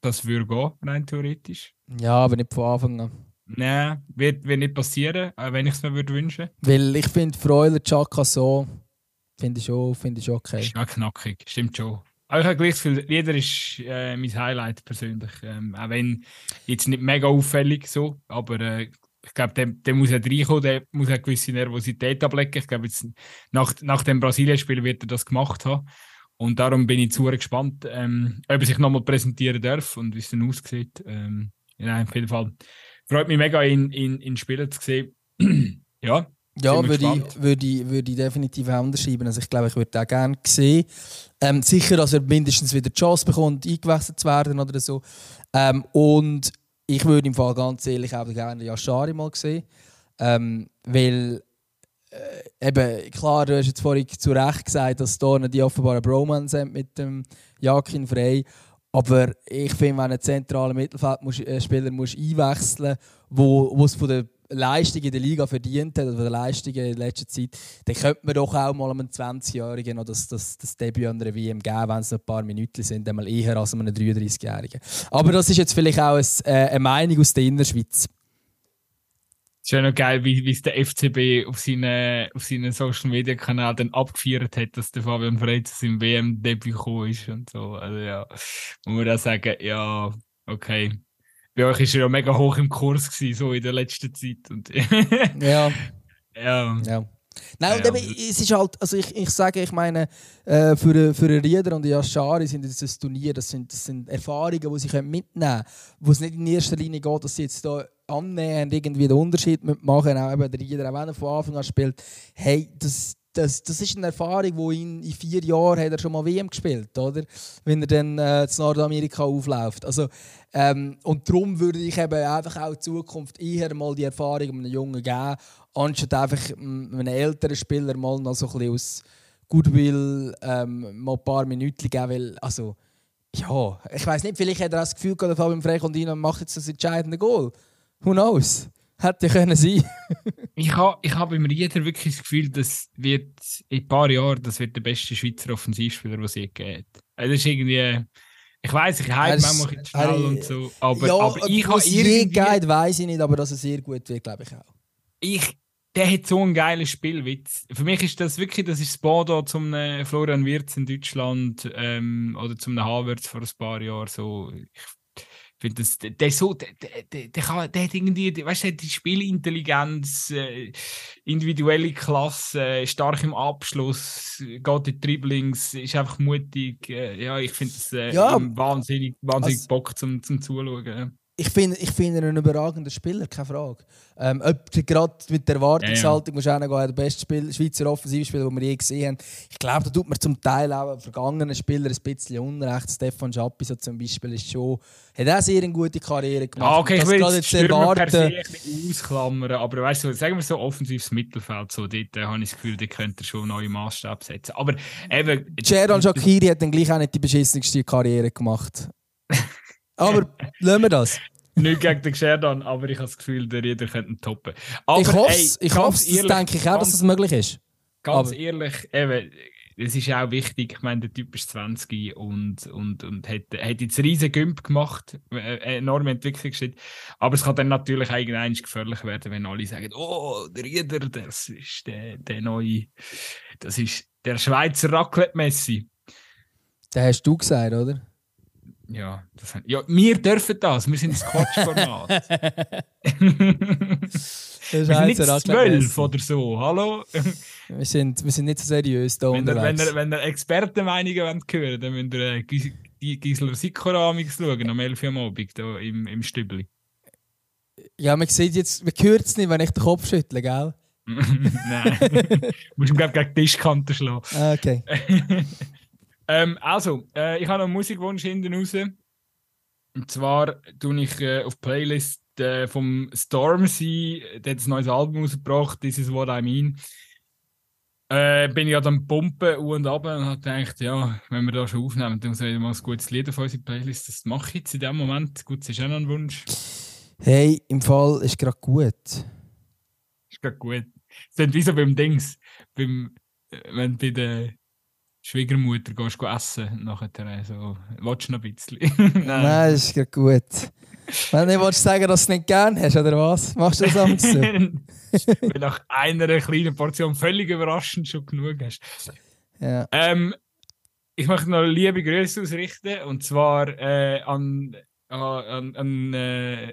Das würde gehen, rein theoretisch. Ja, aber nicht von Anfang an. Nein, wird, wird nicht passieren, wenn ich es mir würde wünschen. Weil ich finde Freuler Chaka so, finde ich, schon, find ich okay. Ist ja knackig, stimmt schon. Aber ich habe gleich das Gefühl, jeder ist äh, mein Highlight persönlich. Ähm, auch wenn jetzt nicht mega auffällig so, aber äh, ich glaube, der, der muss halt reinkommen, der muss eine gewisse Nervosität ablecken. Ich glaube, jetzt nach, nach dem Brasilien-Spiel wird er das gemacht haben. Und darum bin ich zu gespannt, ähm, ob er sich nochmal präsentieren darf und wie es dann aussieht. Ähm, ja, auf jeden Fall. Freut mich mega, ihn, ihn, ihn spielen zu sehen. ja, ja, würde ich, würde, ich, würde ich definitiv unterschreiben. Also ich glaube, ich würde auch gerne sehen. Ähm, sicher, dass er mindestens wieder die Chance bekommt, eingewechselt zu werden oder so. Ähm, und ich würde im Fall ganz ehrlich auch gerne Yashari mal sehen. Ähm, weil, äh, eben, klar, du hast jetzt vorhin zu Recht gesagt, dass da die offenbare Bromance sind mit dem Jakin Frey. Aber ich finde, wenn ein zentraler Mittelfeldspieler muss einwechseln muss, wo es von der Leistung in der Liga verdient hat, oder der Leistung in letzter Zeit, dann könnte man doch auch mal einem 20-Jährigen noch das, das, das Debüt an der WM geben, wenn es ein paar Minuten sind, einmal eher als einem 33-Jährigen. Aber das ist jetzt vielleicht auch ein, äh, eine Meinung aus der Innerschweiz. Es ist ja noch geil, wie, es der FCB auf seinen, auf seinen Social Media Kanal dann abgefeiert hat, dass der Fabian zu seinem WM-Debüt gekommen ist und so. Also ja, muss man da sagen, ja, okay bei euch war er ja mega hoch im Kurs, gewesen, so in der letzten Zeit. Und ja. ja. ja. Nein, und eben, es ist halt, also ich, ich sage, ich meine, äh, für, für Rieder und Yashari sind das ein Turnier, das sind, das sind Erfahrungen, die sie mitnehmen können, wo es nicht in erster Linie geht, dass sie jetzt da annähernd irgendwie den Unterschied machen, auch eben der Rieder, auch wenn er von Anfang an spielt, hey, das, das, das ist eine Erfahrung, wo in, in vier Jahren hat er schon mal WM gespielt, oder? Wenn er dann äh, zu Nordamerika aufläuft. Also, ähm, und darum würde ich eben einfach auch in Zukunft eher mal die Erfahrung einem Jungen geben, anstatt einfach einem älteren Spieler mal noch so ein bisschen aus Goodwill ähm, mal ein paar Minuten geben, weil, also, ja, ich weiß nicht, vielleicht hat er das Gefühl gehabt, Fabian Frey macht jetzt das entscheidende Goal. Who knows? Hätte können sein. ich habe ich hab im Rieder wirklich das Gefühl, das wird in ein paar Jahren das wird der beste Schweizer Offensivspieler, den es je gibt. Das ist irgendwie. Ich weiß, ich hype manchmal ein schnell äh, und so. Aber, ja, aber ich habe irgendwie. geht, weiß ich nicht, aber dass er sehr gut wird, glaube ich auch. Ich, der hat so einen geilen Spielwitz. Für mich ist das wirklich, das ist das Bodo zum Florian Wirtz in Deutschland ähm, oder zum Havertz vor ein paar Jahren. So. Ich finde das, der, so, der, der, der, kann, der hat irgendwie, weißt du, die Spielintelligenz, äh, individuelle Klasse, äh, stark im Abschluss, geht in Dribblings, ist einfach mutig. Äh, ja, ich finde es äh, ja, wahnsinnig, wahnsinnig also, Bock zum, zum Zuschauen. Ich finde ich find ihn ein überragender Spieler, keine Frage. Ähm, gerade mit der Erwartungshaltung ja, ja. muss auch der beste Spiel, Schweizer Offensivspieler, den wir je gesehen haben. Ich glaube, da tut man zum Teil auch vergangenen Spieler ein bisschen unrecht. Stefan Schappi so zum Beispiel ist schon, hat auch sehr eine gute Karriere gemacht. Ah, okay, ich will jetzt, erwarten. per se ausklammern, aber weißt du, sagen wir so offensives Mittelfeld, so, dort äh, habe ich das Gefühl, die könnte schon neue Maßstab setzen. Aber eben... Jaron Shakiri hat dann gleich auch nicht die beschissenste Karriere gemacht. Aber lassen wir das. Nicht gegen den Scherdan, aber ich habe das Gefühl, der Rieder könnte ihn toppen. Aber, ich hoffe es, ich hoffe das denke ich auch, dass das möglich ist. Ganz aber. ehrlich, eben, es ist auch wichtig, ich meine, der Typ ist 20 und, und, und hat, hat jetzt riesen Gümp gemacht, äh, enorme Entwicklungsschritt. Aber es kann dann natürlich irgendwann gefährlich werden, wenn alle sagen, oh, der Rieder, das ist der, der neue, das ist der Schweizer Raclette-Messi. Den hast du gesagt, oder? Ja, das, ja, wir dürfen das. Wir sind das Quatschformat. wir sind nicht zwölf oder so. Hallo? wir, sind, wir sind nicht so seriös da wenn unterwegs. Ihr, wenn, ihr, wenn ihr Expertenmeinungen hören dann müsst ihr äh, Gisler Sikora schauen, am 11 Uhr am Abend hier im, im Stübli. Ja, man sieht jetzt, man hört es nicht, wenn ich den Kopf schüttle, gell? Nein. du musst ihm gegen die Tischkante schlagen. Ah, okay. Ähm, also, äh, ich habe noch einen Musikwunsch hinten raus. Und zwar tue ich äh, auf Playlist äh, vom Stormzy, der hat ein neues Album rausgebracht, This is what I mean. Äh, bin ich ja dann pumpen und ab und habe gedacht, ja, wenn wir da schon aufnehmen, dann soll ich mal ein gutes Lied auf unsere Playlist. Das mache ich jetzt in dem Moment. Gut, das ist auch noch ein Wunsch. Hey, im Fall ist gerade gut. Ist gerade gut. Es sind wie so beim Dings, beim, äh, wenn bei der Schwiegermutter gehst du essen nachher so, willst du noch ein bisschen? Nein. Nein, das ist gut. Wenn du willst sagen, dass du es nicht gerne hast, oder was? Machst du das am so? Wenn nach einer kleinen Portion völlig überraschend schon genug hast. Ja. Ähm, ich möchte noch liebe Grüße ausrichten, und zwar äh, an, an, an äh,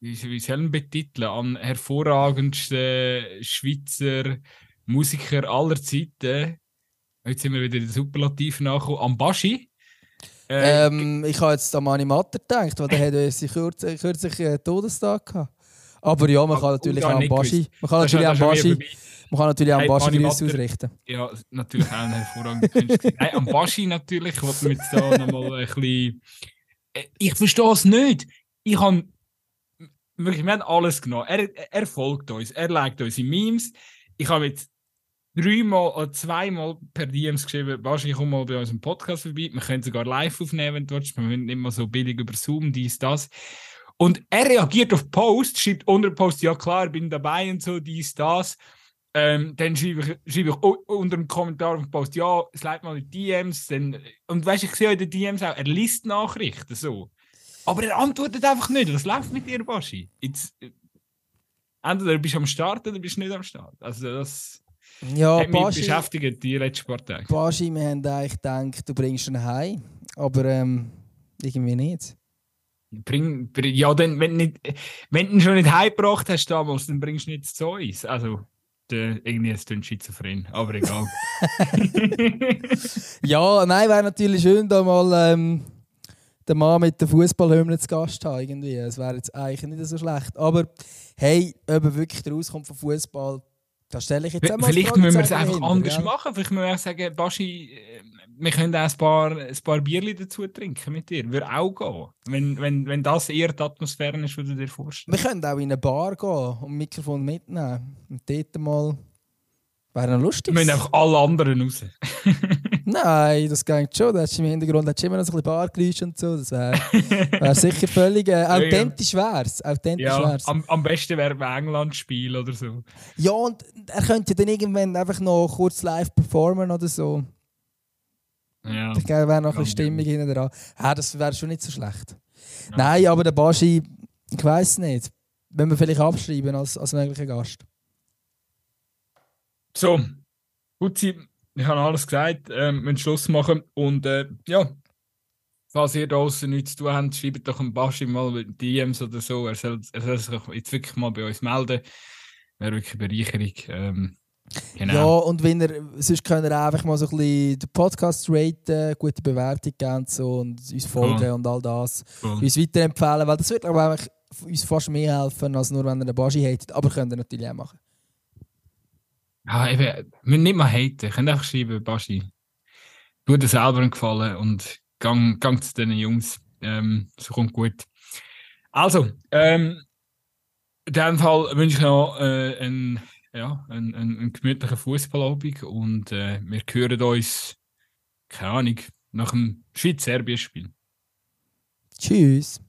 wie, wie soll ich betiteln, an hervorragendsten Schweizer Musiker aller Zeiten, Jetzt sind wir wieder in den Superlativ nachgekommen. Ambashi. Äh, ähm, ich habe jetzt an Mani Matter gedacht, weil der hat kürzlich, kürzlich, kürzlich einen Todestag gehabt. Aber ja, man kann natürlich auch Ambashi. Man kann natürlich Ambashi. Man kann natürlich hey, Ambashi Grüße ausrichten. Ja, natürlich auch ein hervorragender Künstler. Nein, Ambashi natürlich. Ich wollte mit da nochmal ein bisschen. Äh, ich verstehe es nicht. Ich habe wirklich, wir haben alles genommen. Er, er folgt uns, er liked unsere Memes. Ich habe jetzt dreimal oder zweimal per DMs geschrieben, wahrscheinlich komm mal bei unserem Podcast vorbei. Wir können sogar live aufnehmen, wenn du willst. Wir müssen mal so billig über Zoom, dies, das. Und er reagiert auf Post, schreibt unter Post, ja klar, bin dabei und so, dies, das. Ähm, dann schreibe ich, schreibe ich unter dem Kommentar auf den Post, ja, es leitet mal die DMs. Dann, und weißt du, ich sehe in den DMs auch, er liest Nachrichten so. Aber er antwortet einfach nicht. Was läuft mit dir, Baschi? Äh, entweder bist du am Start oder bist du nicht am Start. Also das ja, hat mich Baschi, beschäftigt die letzten paar Tage. Baschi, wir haben eigentlich gedacht, du bringst ihn heim, aber ähm, irgendwie nicht. Bring, bring, ja, dann, wenn, nicht, wenn du ihn schon nicht heimgebracht hast damals, dann bringst du nicht zu uns. Also, der, irgendwie ist es schizophren, aber egal. ja, nein, wäre natürlich schön, da mal ähm, den Mann mit der Fußballhymne zu Gast haben. Irgendwie. Es wäre jetzt eigentlich nicht so schlecht. Aber hey, ob er wirklich rauskommt vom Fußball, das stelle ich jetzt einmal Vielleicht müssen wir es einfach hinter, anders ja. machen. Vielleicht müssen wir auch sagen, Baschi, äh, wir können auch ein paar, ein paar Bierchen dazu trinken mit dir. Würde auch gehen. Wenn, wenn, wenn das eher die Atmosphäre ist, die du dir vorstellst. Wir können auch in eine Bar gehen und ein Mikrofon mitnehmen. Und dort mal Wäre noch lustig. Wir müssen einfach alle anderen raus. Nein, das geht schon. Da hast du im Hintergrund hast immer noch so ein bisschen Bargeräusche und so. Das wäre wär sicher völlig äh, authentisch wär's. Authentisch ja, wär's. Am, am besten wäre ein England-Spiel oder so. Ja, und er könnte dann irgendwann einfach noch kurz live performen oder so. Ja. Da wäre noch ein bisschen Stimmung hinten dran. Ja, das wäre schon nicht so schlecht. Ja. Nein, aber der Baschi, ich weiß nicht. Wenn wir vielleicht abschreiben als, als möglicher Gast. So, gut, ich habe alles gesagt, ähm, wir müssen Schluss machen und äh, ja, falls ihr draußen nichts zu tun habt, schreibt doch ein Baschi mal DMs oder so, er soll, er soll sich jetzt wirklich mal bei uns melden, wäre wirklich eine Bereicherung. Ähm, Genau. Ja, und wenn ihr, sonst könnt ihr einfach mal so ein bisschen den Podcast raten, gute Bewertung geben und, so, und uns folgen Cool. und all das. Cool. Uns weiterempfehlen, weil das wird aber eigentlich uns fast mehr helfen, als nur wenn ihr einen Baschi hatet. Aber könnt ihr natürlich auch machen. Ja, eben, wir nicht mal haten. Könnt einfach schreiben, Baschi. Tu dir selber einen Gefallen und gang, gang zu diesen Jungs. Ähm, so kommt gut. Also, ähm, in diesem Fall wünsche ich noch äh, einen, ja, einen, einen, einen gemütlichen Fußballabend und äh, wir hören uns, keine Ahnung, nach dem Schweiz-Serbien-Spiel. Tschüss.